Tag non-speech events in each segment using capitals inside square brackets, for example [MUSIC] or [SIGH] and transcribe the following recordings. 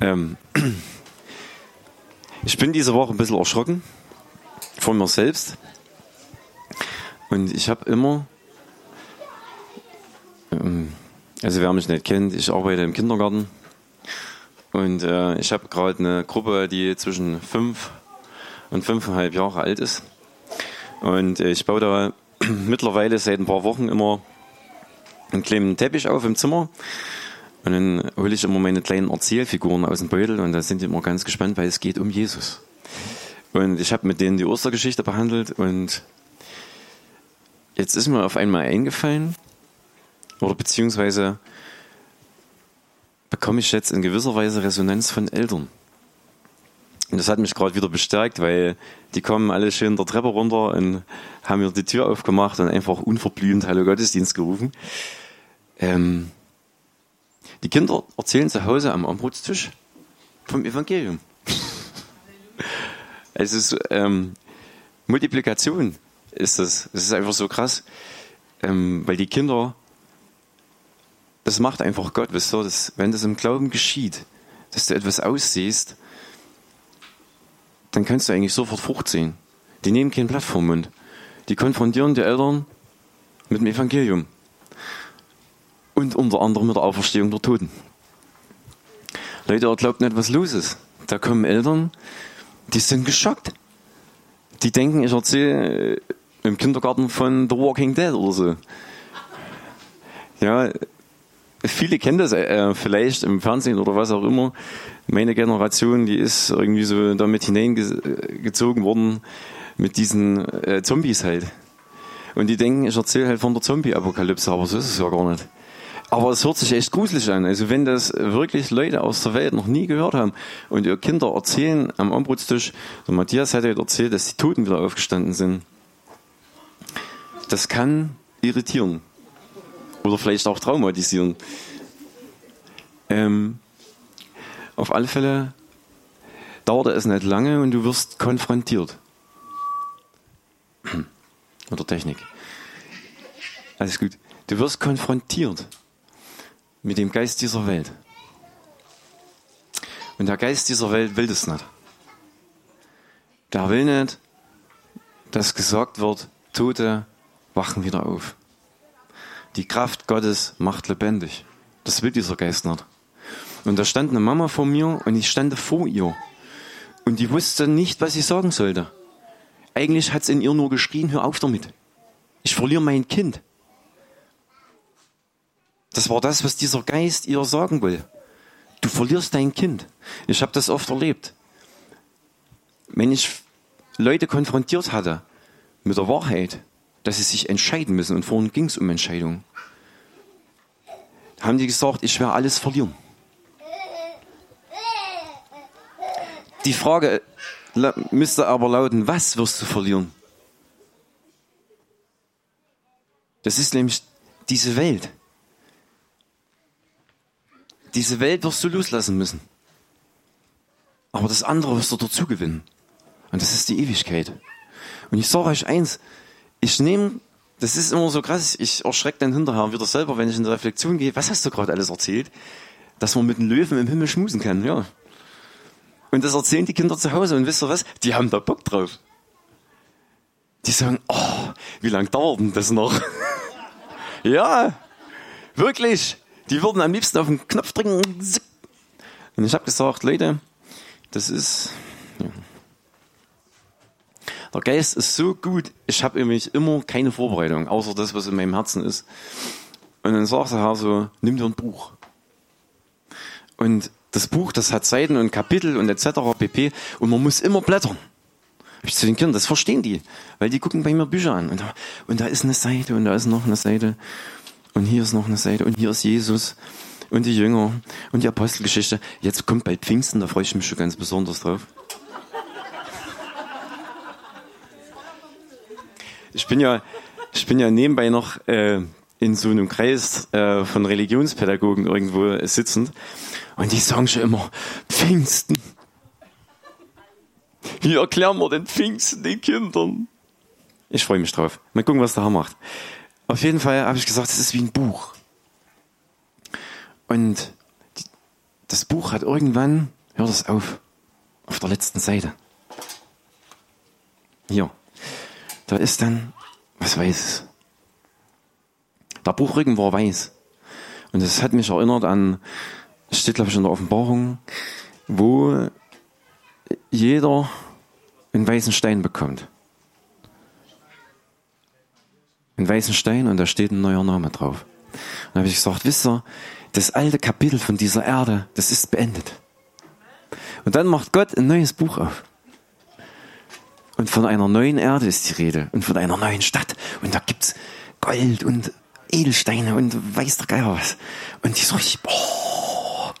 Ähm, [CLEARS THROAT] ich bin diese Woche ein bisschen erschrocken von mir selbst. Und ich habe immer, ähm, also wer mich nicht kennt, ich arbeite im Kindergarten. Und äh, ich habe gerade eine Gruppe, die zwischen fünf und fünfeinhalb Jahre alt ist. Und äh, ich baue da [CLEARS THROAT] mittlerweile seit ein paar Wochen immer einen kleinen Teppich auf im Zimmer. Und dann hole ich immer meine kleinen Erzählfiguren aus dem Beutel und da sind die immer ganz gespannt, weil es geht um Jesus. Und ich habe mit denen die Ostergeschichte behandelt und jetzt ist mir auf einmal eingefallen, oder beziehungsweise bekomme ich jetzt in gewisser Weise Resonanz von Eltern. Und das hat mich gerade wieder bestärkt, weil die kommen alle schön der Treppe runter und haben mir die Tür aufgemacht und einfach unverblümt Hallo Gottesdienst gerufen. Ähm, die Kinder erzählen zu Hause am Armbrutstisch vom Evangelium. es ist ähm, Multiplikation ist das. Es ist einfach so krass, ähm, weil die Kinder, das macht einfach Gott. Wisst ihr, das, wenn das im Glauben geschieht, dass du etwas aussiehst, dann kannst du eigentlich sofort Frucht sehen. Die nehmen kein Blatt vom Mund. Die konfrontieren die Eltern mit dem Evangelium. Und unter anderem mit der Auferstehung der Toten. Leute, ihr glaubt nicht, was los ist. Da kommen Eltern, die sind geschockt. Die denken, ich erzähle äh, im Kindergarten von The Walking Dead oder so. Ja, viele kennen das äh, vielleicht im Fernsehen oder was auch immer. Meine Generation, die ist irgendwie so damit hineingezogen worden mit diesen äh, Zombies halt. Und die denken, ich erzähle halt von der Zombie-Apokalypse, aber so ist es ja gar nicht. Aber es hört sich echt gruselig an. Also wenn das wirklich Leute aus der Welt noch nie gehört haben und ihr Kinder erzählen am Ombrutstisch, der Matthias hat ja erzählt, dass die Toten wieder aufgestanden sind. Das kann irritieren. Oder vielleicht auch traumatisieren. Ähm, auf alle Fälle dauert es nicht lange und du wirst konfrontiert. [CLEARS THROAT] Oder Technik. Alles gut. Du wirst konfrontiert mit dem Geist dieser Welt. Und der Geist dieser Welt will das nicht. Der will nicht, dass gesagt wird, Tote wachen wieder auf. Die Kraft Gottes macht lebendig. Das will dieser Geist nicht. Und da stand eine Mama vor mir und ich stand vor ihr. Und die wusste nicht, was sie sagen sollte. Eigentlich hat es in ihr nur geschrien, hör auf damit. Ich verliere mein Kind. Das war das, was dieser Geist ihr sagen will. Du verlierst dein Kind. Ich habe das oft erlebt. Wenn ich Leute konfrontiert hatte mit der Wahrheit, dass sie sich entscheiden müssen, und vorhin ging es um Entscheidung, haben die gesagt, ich werde alles verlieren. Die Frage müsste aber lauten, was wirst du verlieren? Das ist nämlich diese Welt. Diese Welt wirst du loslassen müssen. Aber das andere wirst du dazu gewinnen. Und das ist die Ewigkeit. Und ich sage euch eins, ich nehme, das ist immer so krass, ich erschrecke dann hinterher wieder selber, wenn ich in die Reflexion gehe, was hast du gerade alles erzählt? Dass man mit einem Löwen im Himmel schmusen kann, ja. Und das erzählen die Kinder zu Hause und wisst ihr was? Die haben da Bock drauf. Die sagen, oh, wie lange dauert denn das noch? [LAUGHS] ja, wirklich. Die würden am liebsten auf den Knopf drücken. Und ich habe gesagt, Leute, das ist. Ja. Der Geist ist so gut, ich habe nämlich immer keine Vorbereitung, außer das, was in meinem Herzen ist. Und dann sagt der Herr so, nimm dir ein Buch. Und das Buch, das hat Seiten und Kapitel und etc. pp. Und man muss immer blättern. Hab ich zu den Kindern, das verstehen die, weil die gucken bei mir Bücher an. Und da, und da ist eine Seite und da ist noch eine Seite. Und hier ist noch eine Seite und hier ist Jesus und die Jünger und die Apostelgeschichte. Jetzt kommt bald Pfingsten, da freue ich mich schon ganz besonders drauf. Ich bin ja, ich bin ja nebenbei noch äh, in so einem Kreis äh, von Religionspädagogen irgendwo sitzend und die sagen schon immer Pfingsten. Wie erklären wir den Pfingsten den Kindern? Ich freue mich drauf. Mal gucken, was der Herr macht. Auf jeden Fall habe ich gesagt, es ist wie ein Buch. Und das Buch hat irgendwann, hört es auf, auf der letzten Seite. Hier, da ist dann was Weißes. Der Buchrücken war weiß. Und es hat mich erinnert an, es steht glaube ich in der Offenbarung, wo jeder einen weißen Stein bekommt. Einen weißen Stein und da steht ein neuer Name drauf. Und da habe ich gesagt, wisst ihr, das alte Kapitel von dieser Erde, das ist beendet. Und dann macht Gott ein neues Buch auf. Und von einer neuen Erde ist die Rede und von einer neuen Stadt. Und da gibt's Gold und Edelsteine und weiß der Geier was. Und ich sag, boah,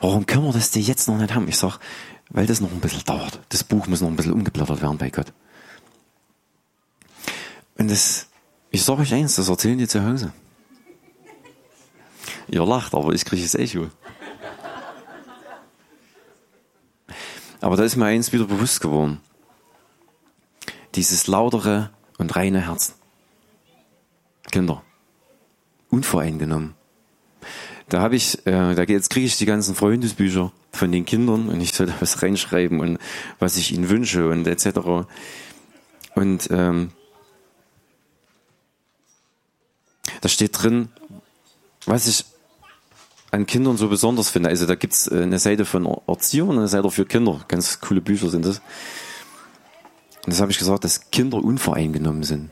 warum können wir das denn jetzt noch nicht haben? Ich sag, weil das noch ein bisschen dauert. Das Buch muss noch ein bisschen umgeblättert werden bei Gott. Und das, ich sag euch eins, das erzählen die zu Hause. Ihr lacht, aber ich kriege es Echo. Aber da ist mir eins wieder bewusst geworden. Dieses lautere und reine Herz. Kinder. Unvoreingenommen. Da habe ich, äh, da jetzt kriege ich die ganzen Freundesbücher von den Kindern und ich soll da was reinschreiben und was ich ihnen wünsche und etc. Und ähm, da steht drin, was ich an Kindern so besonders finde. Also da gibt's äh, eine Seite von Erziehung und eine Seite für Kinder. Ganz coole Bücher sind das. Und das habe ich gesagt, dass Kinder unvoreingenommen sind.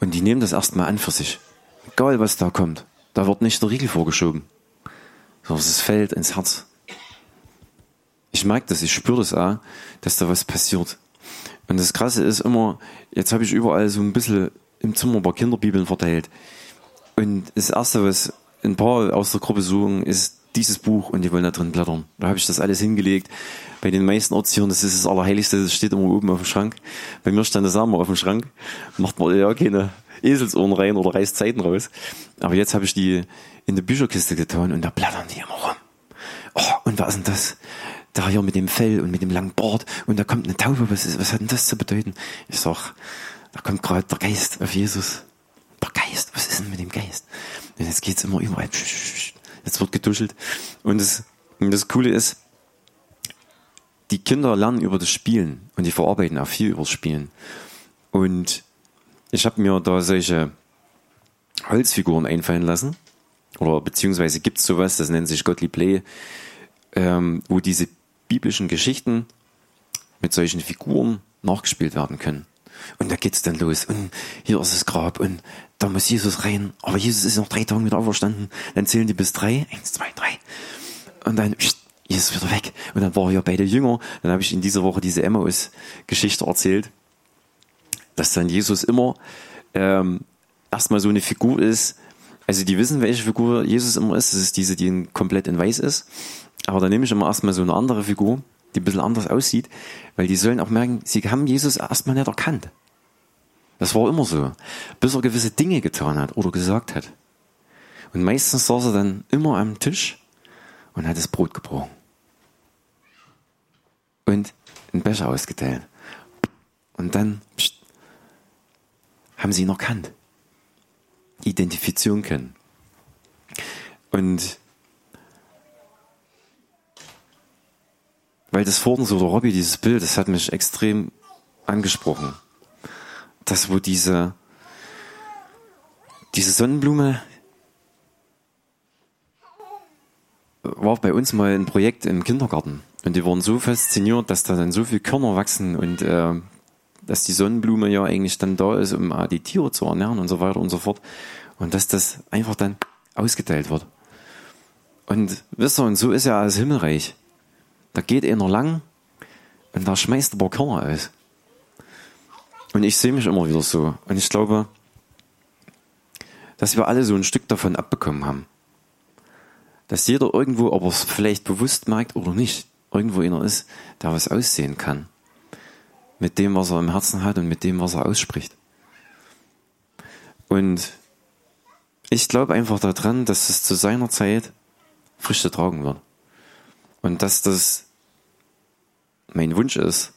Und die nehmen das erstmal an für sich. Egal, was da kommt. Da wird nicht der Riegel vorgeschoben. Sondern es fällt ins Herz. Ich merke das, ich spüre das auch, dass da was passiert. Und das Krasse ist immer, jetzt habe ich überall so ein bisschen im Zimmer ein paar Kinderbibeln verteilt. Und das Erste, was ein paar aus der Gruppe suchen, ist dieses Buch und die wollen da drin blättern. Da habe ich das alles hingelegt. Bei den meisten Ortstieren, das ist das Allerheiligste, das steht immer oben auf dem Schrank. Bei mir stand das auch immer auf dem Schrank. Macht man ja keine Eselsohren rein oder reißt Zeiten raus. Aber jetzt habe ich die in die Bücherkiste getan und da blättern die immer rum. Oh, und was ist denn das? Da hier mit dem Fell und mit dem langen Bart und da kommt eine Taube. Was, ist, was hat denn das zu bedeuten? Ich sag, da kommt gerade der Geist auf Jesus. Der Geist, was ist denn mit dem Geist? Und jetzt geht's immer überall. Jetzt wird getuschelt. Und das, und das Coole ist, die Kinder lernen über das Spielen und die verarbeiten auch viel über das Spielen. Und ich habe mir da solche Holzfiguren einfallen lassen. Oder beziehungsweise gibt es sowas, das nennt sich Gottlieb Play, ähm, wo diese biblischen Geschichten mit solchen Figuren nachgespielt werden können. Und da geht's dann los. Und hier ist das Grab und da muss Jesus rein. Aber Jesus ist noch drei Tage wieder auferstanden. Dann zählen die bis drei. Eins, zwei, drei. Und dann Jesus wieder weg. Und dann war er ja beide Jünger. Dann habe ich in dieser Woche diese Emmaus-Geschichte erzählt, dass dann Jesus immer ähm, erstmal so eine Figur ist. Also die wissen, welche Figur Jesus immer ist. Das ist diese, die komplett in weiß ist. Aber dann nehme ich immer erstmal so eine andere Figur die ein bisschen anders aussieht, weil die sollen auch merken, sie haben Jesus erstmal nicht erkannt. Das war immer so. Bis er gewisse Dinge getan hat oder gesagt hat. Und meistens saß er dann immer am Tisch und hat das Brot gebrochen. Und einen Becher ausgeteilt. Und dann pst, haben sie ihn erkannt. Identifizieren können. Und Weil das vorhin so der Robby, dieses Bild, das hat mich extrem angesprochen. Das, wo diese, diese Sonnenblume war bei uns mal ein Projekt im Kindergarten. Und die waren so fasziniert, dass da dann so viel Körner wachsen und äh, dass die Sonnenblume ja eigentlich dann da ist, um äh, die Tiere zu ernähren und so weiter und so fort. Und dass das einfach dann ausgeteilt wird. Und wisst ihr, und so ist ja alles Himmelreich. Da geht einer lang und da schmeißt ein paar Körner aus. Und ich sehe mich immer wieder so. Und ich glaube, dass wir alle so ein Stück davon abbekommen haben. Dass jeder irgendwo, ob er es vielleicht bewusst merkt oder nicht, irgendwo einer ist, der was aussehen kann. Mit dem, was er im Herzen hat und mit dem, was er ausspricht. Und ich glaube einfach daran, dass es zu seiner Zeit Früchte tragen wird. Und dass das mein Wunsch ist,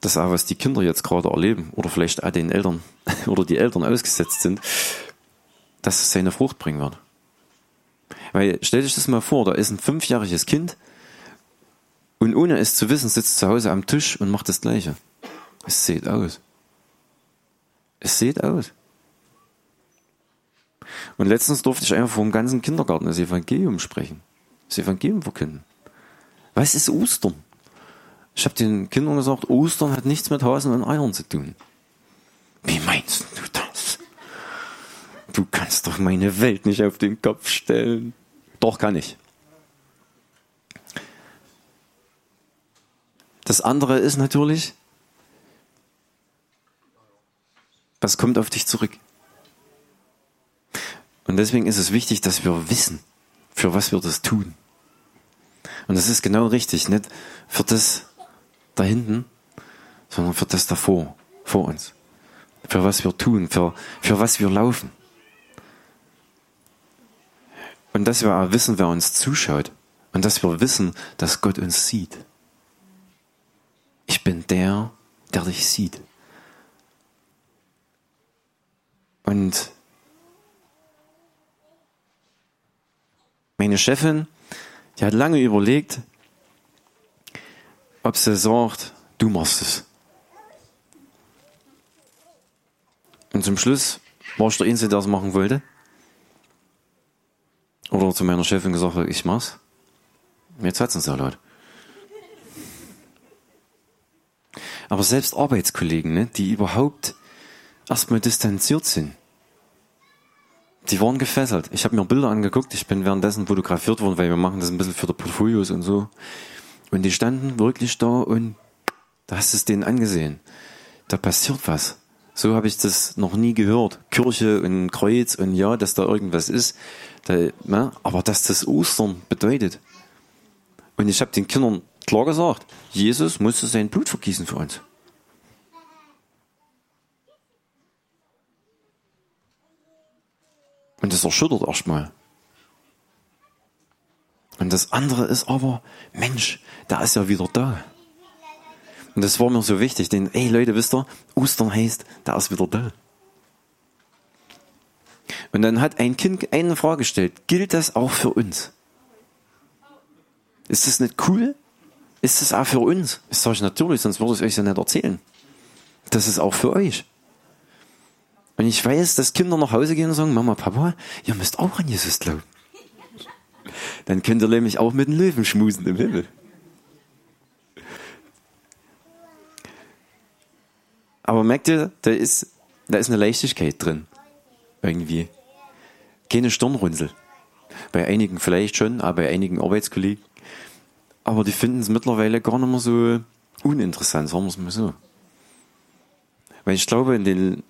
dass auch was die Kinder jetzt gerade erleben oder vielleicht auch den Eltern [LAUGHS] oder die Eltern ausgesetzt sind, dass es seine Frucht bringen wird. Weil stell dich das mal vor, da ist ein fünfjähriges Kind und ohne es zu wissen, sitzt zu Hause am Tisch und macht das Gleiche. Es sieht aus. Es sieht aus. Und letztens durfte ich einfach vor dem ganzen Kindergarten das Evangelium sprechen. Das Evangelium verkünden. Was ist Ostern? Ich habe den Kindern gesagt, Ostern hat nichts mit Hasen und Eiern zu tun. Wie meinst du das? Du kannst doch meine Welt nicht auf den Kopf stellen. Doch kann ich. Das andere ist natürlich, was kommt auf dich zurück? Und deswegen ist es wichtig, dass wir wissen, für was wir das tun. Und das ist genau richtig, nicht für das da hinten, sondern für das davor, vor uns. Für was wir tun, für, für was wir laufen. Und dass wir auch wissen, wer uns zuschaut. Und dass wir wissen, dass Gott uns sieht. Ich bin der, der dich sieht. Und meine Chefin, die hat lange überlegt, ob sie sagt, du machst es. Und zum Schluss war ich der Einzige, der es machen wollte. Oder zu meiner Chefin gesagt ich mach's. Jetzt hat's uns ja laut. Aber selbst Arbeitskollegen, ne, die überhaupt erstmal distanziert sind, die waren gefesselt. Ich habe mir Bilder angeguckt, ich bin währenddessen fotografiert worden, weil wir machen das ein bisschen für die Portfolios und so. Und die standen wirklich da und da hast du es denen angesehen. Da passiert was. So habe ich das noch nie gehört. Kirche und Kreuz und ja, dass da irgendwas ist. Da, ne? Aber dass das Ostern bedeutet. Und ich habe den Kindern klar gesagt, Jesus musste sein Blut vergießen für uns. Und das erschüttert erstmal. Und das andere ist aber, Mensch, da ist ja wieder da. Und das war mir so wichtig, denn, ey Leute, wisst ihr, Ostern heißt, da ist wieder da. Und dann hat ein Kind eine Frage gestellt, gilt das auch für uns? Ist das nicht cool? Ist das auch für uns? Ich sage natürlich, sonst würde ich es euch ja nicht erzählen. Das ist auch für euch. Und ich weiß, dass Kinder nach Hause gehen und sagen, Mama, Papa, ihr müsst auch an Jesus glauben. Dann könnt ihr nämlich auch mit den Löwen schmusen im Himmel. Aber merkt ihr, da ist, da ist eine Leichtigkeit drin. Irgendwie. Keine Stirnrunzel. Bei einigen vielleicht schon, aber bei einigen Arbeitskollegen. Aber die finden es mittlerweile gar nicht mehr so uninteressant, sagen wir es mal so. Weil ich glaube, in den,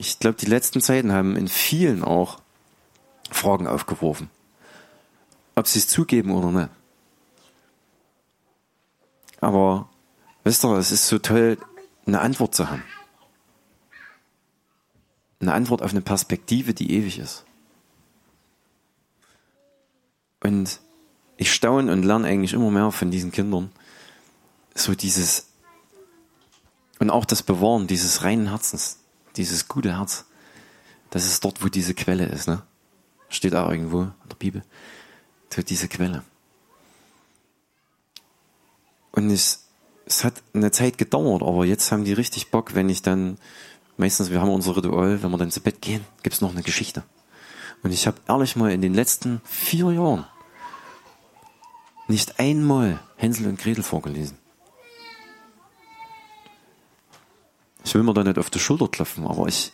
ich glaube, die letzten Zeiten haben in vielen auch Fragen aufgeworfen ob sie es zugeben oder nicht. Aber wisst ihr, es ist so toll, eine Antwort zu haben. Eine Antwort auf eine Perspektive, die ewig ist. Und ich staune und lerne eigentlich immer mehr von diesen Kindern. So dieses, und auch das Bewahren dieses reinen Herzens, dieses gute Herz. Das ist dort, wo diese Quelle ist, ne? Steht auch irgendwo in der Bibel durch diese Quelle. Und es, es hat eine Zeit gedauert, aber jetzt haben die richtig Bock, wenn ich dann, meistens, wir haben unser Ritual, wenn wir dann zu Bett gehen, gibt's noch eine Geschichte. Und ich habe ehrlich mal in den letzten vier Jahren nicht einmal Hänsel und Gretel vorgelesen. Ich will mir da nicht auf die Schulter klopfen, aber ich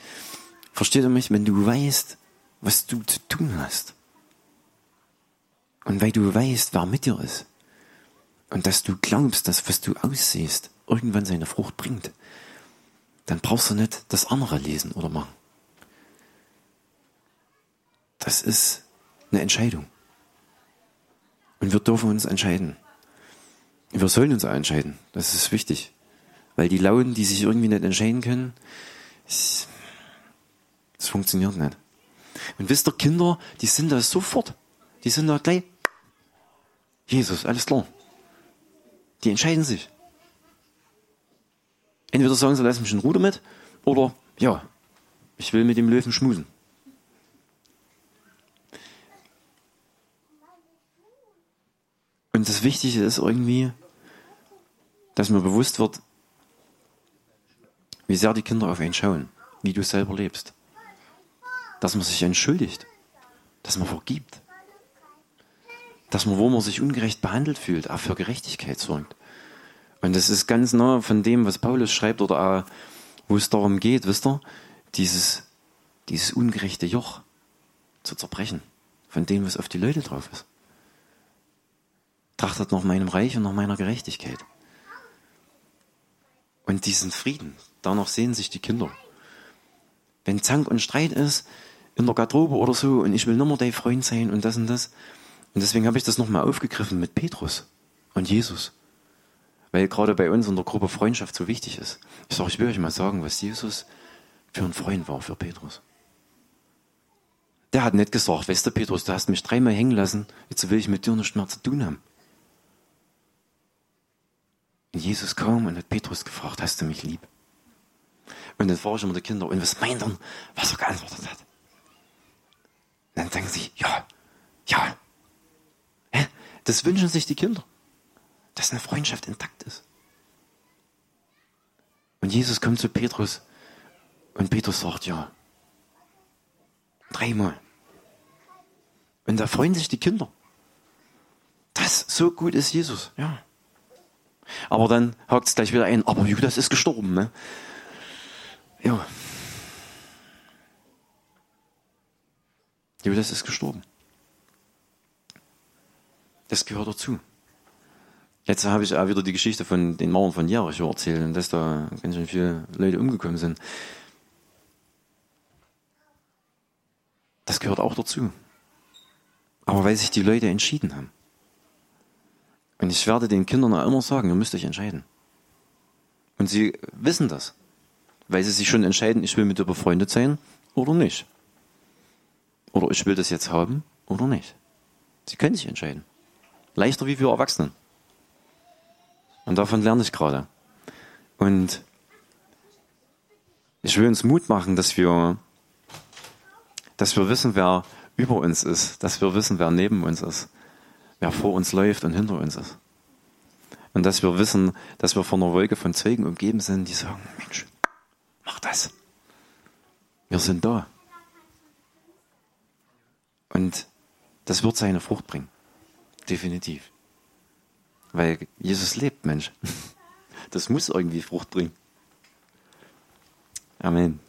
verstehe mich, wenn du weißt, was du zu tun hast. Und weil du weißt, wer mit dir ist. Und dass du glaubst, dass was du aussiehst, irgendwann seine Frucht bringt. Dann brauchst du nicht das andere lesen oder machen. Das ist eine Entscheidung. Und wir dürfen uns entscheiden. Wir sollen uns entscheiden. Das ist wichtig. Weil die Lauen, die sich irgendwie nicht entscheiden können, es funktioniert nicht. Und wisst ihr, Kinder, die sind da sofort. Die sind da gleich Jesus, alles klar. Die entscheiden sich. Entweder sagen sie, lass mich in Ruder mit, oder ja, ich will mit dem Löwen schmusen. Und das Wichtige ist irgendwie, dass mir bewusst wird, wie sehr die Kinder auf einen schauen, wie du selber lebst. Dass man sich entschuldigt, dass man vergibt, dass man, wo man sich ungerecht behandelt fühlt, auch für Gerechtigkeit sorgt. Und das ist ganz nah von dem, was Paulus schreibt oder auch, wo es darum geht, wisst ihr, dieses, dieses ungerechte Joch zu zerbrechen, von dem, was auf die Leute drauf ist. Trachtet nach meinem Reich und nach meiner Gerechtigkeit. Und diesen Frieden, danach sehen sich die Kinder. Wenn Zank und Streit ist, in der Garderobe oder so, und ich will nur dein Freund sein und das und das. Und deswegen habe ich das nochmal aufgegriffen mit Petrus und Jesus. Weil gerade bei uns in der Gruppe Freundschaft so wichtig ist. Ich sage, ich will euch mal sagen, was Jesus für ein Freund war für Petrus. Der hat nicht gesagt, weißt du, Petrus, du hast mich dreimal hängen lassen, jetzt will ich mit dir nichts mehr zu tun haben. Jesus kam und hat Petrus gefragt, hast du mich lieb? Und dann frage ich immer die Kinder, und was meint er, was er geantwortet hat? Und dann sagen sie, ja, ja. Das wünschen sich die Kinder, dass eine Freundschaft intakt ist. Und Jesus kommt zu Petrus und Petrus sagt, ja. Dreimal. Und da freuen sich die Kinder. Das, so gut ist Jesus, ja. Aber dann hakt es gleich wieder ein, aber Judas ist gestorben. Ne? Ja. Judas ist gestorben. Das gehört dazu. Jetzt habe ich auch wieder die Geschichte von den Mauern von Jericho erzählt und dass da ganz schön viele Leute umgekommen sind. Das gehört auch dazu. Aber weil sich die Leute entschieden haben. Und ich werde den Kindern auch immer sagen, ihr müsst euch entscheiden. Und sie wissen das. Weil sie sich schon entscheiden, ich will mit dir befreundet sein oder nicht. Oder ich will das jetzt haben oder nicht. Sie können sich entscheiden. Leichter wie für Erwachsenen. Und davon lerne ich gerade. Und ich will uns Mut machen, dass wir, dass wir wissen, wer über uns ist, dass wir wissen, wer neben uns ist wer vor uns läuft und hinter uns ist. Und dass wir wissen, dass wir von einer Wolke von Zeugen umgeben sind, die sagen, Mensch, mach das. Wir sind da. Und das wird seine Frucht bringen. Definitiv. Weil Jesus lebt, Mensch. [LAUGHS] Das muss irgendwie Frucht bringen. Amen.